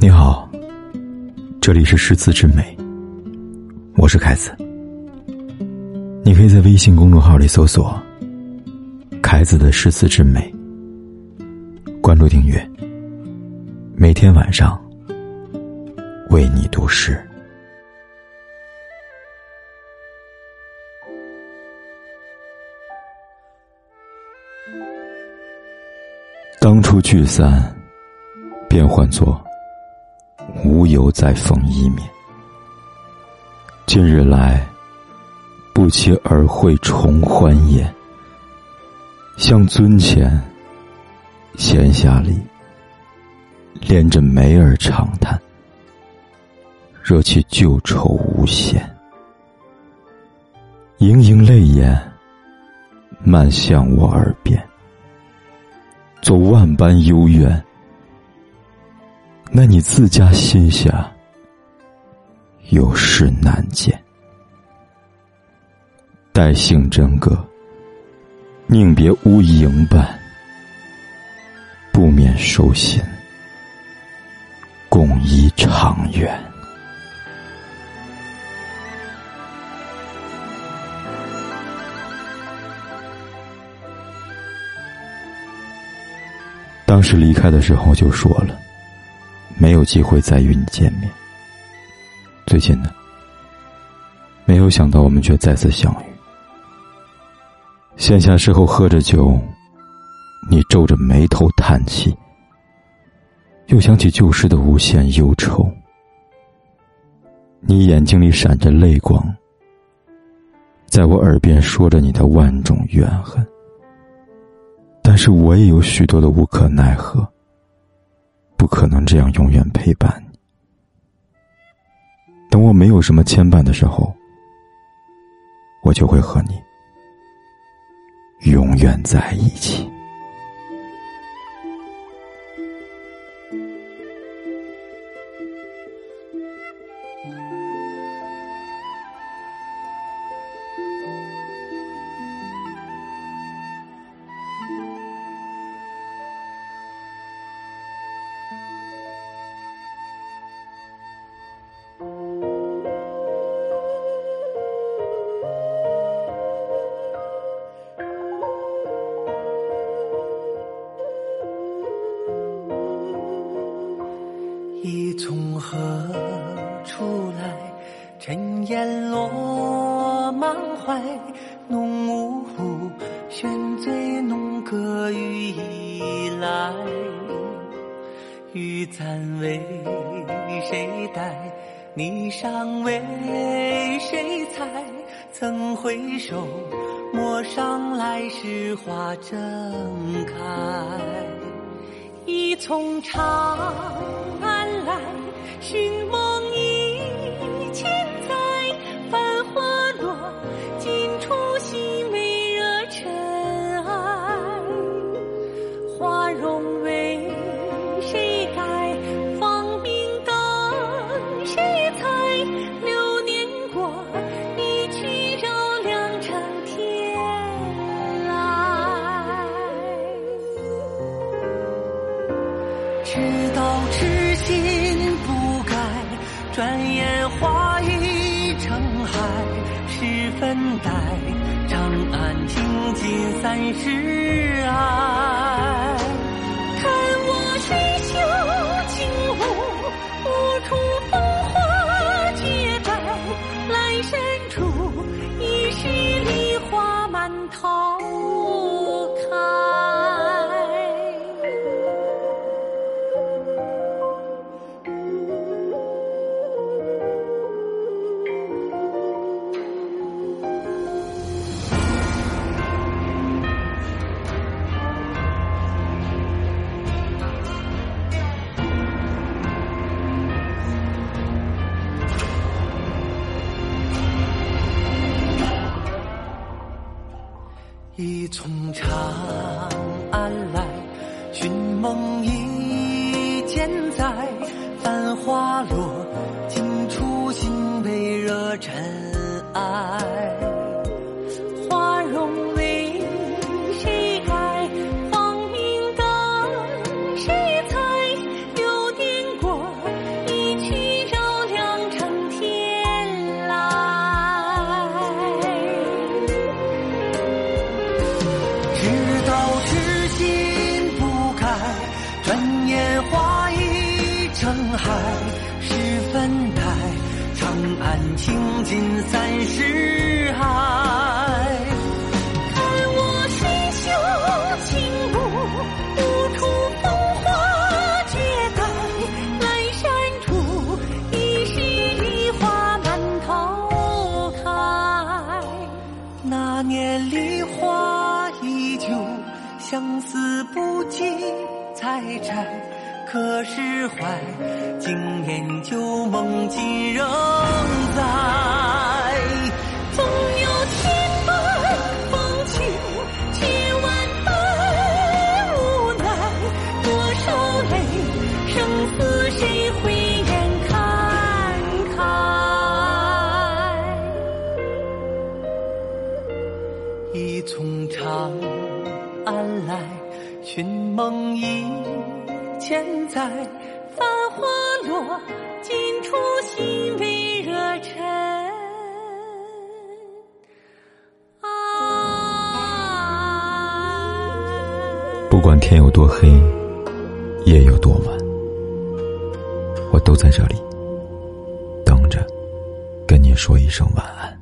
你好，这里是诗词之美，我是凯子。你可以在微信公众号里搜索“凯子的诗词之美”，关注订阅，每天晚上为你读诗。当初聚散，便换作。无由再逢一面。近日来，不期而会重欢颜。向尊前，闲暇里，恋着梅儿长叹，惹起旧愁无限。盈盈泪眼，漫向我耳边，走万般幽怨。那你自家心下有事难见，待性真格，宁别无营伴，不免收心，共依长远。当时离开的时候就说了。没有机会再与你见面。最近呢，没有想到我们却再次相遇。闲暇时候喝着酒，你皱着眉头叹气，又想起旧时的无限忧愁。你眼睛里闪着泪光，在我耳边说着你的万种怨恨。但是我也有许多的无可奈何。不可能这样永远陪伴你。等我没有什么牵绊的时候，我就会和你永远在一起。你从何处来？尘烟落满怀，浓雾悬醉弄歌雨已来。雨暂为谁带？霓裳为谁裁？曾回首，陌上来时花正开。一丛长安寻梦一千载。繁花落尽处，惜微惹尘埃。花容为谁改？芳名等谁猜？流年过，一去绕梁成天来。直到痴心，转眼花已成海。十分待，长安情尽三十爱。看我水袖轻舞，无处风华绝代。来深处，已是梨花满头一从长安来，寻梦一千载。繁花落尽处，心被惹尘埃。分呆，长安倾尽三十海。看我水袖轻舞，舞出风华绝代。阑珊处，已是梨花满头开。那年梨花依旧，相思不及采摘。可释怀，今年旧梦竟仍现在繁花落尽处，心微热忱。不管天有多黑，夜有多晚，我都在这里等着，跟你说一声晚安。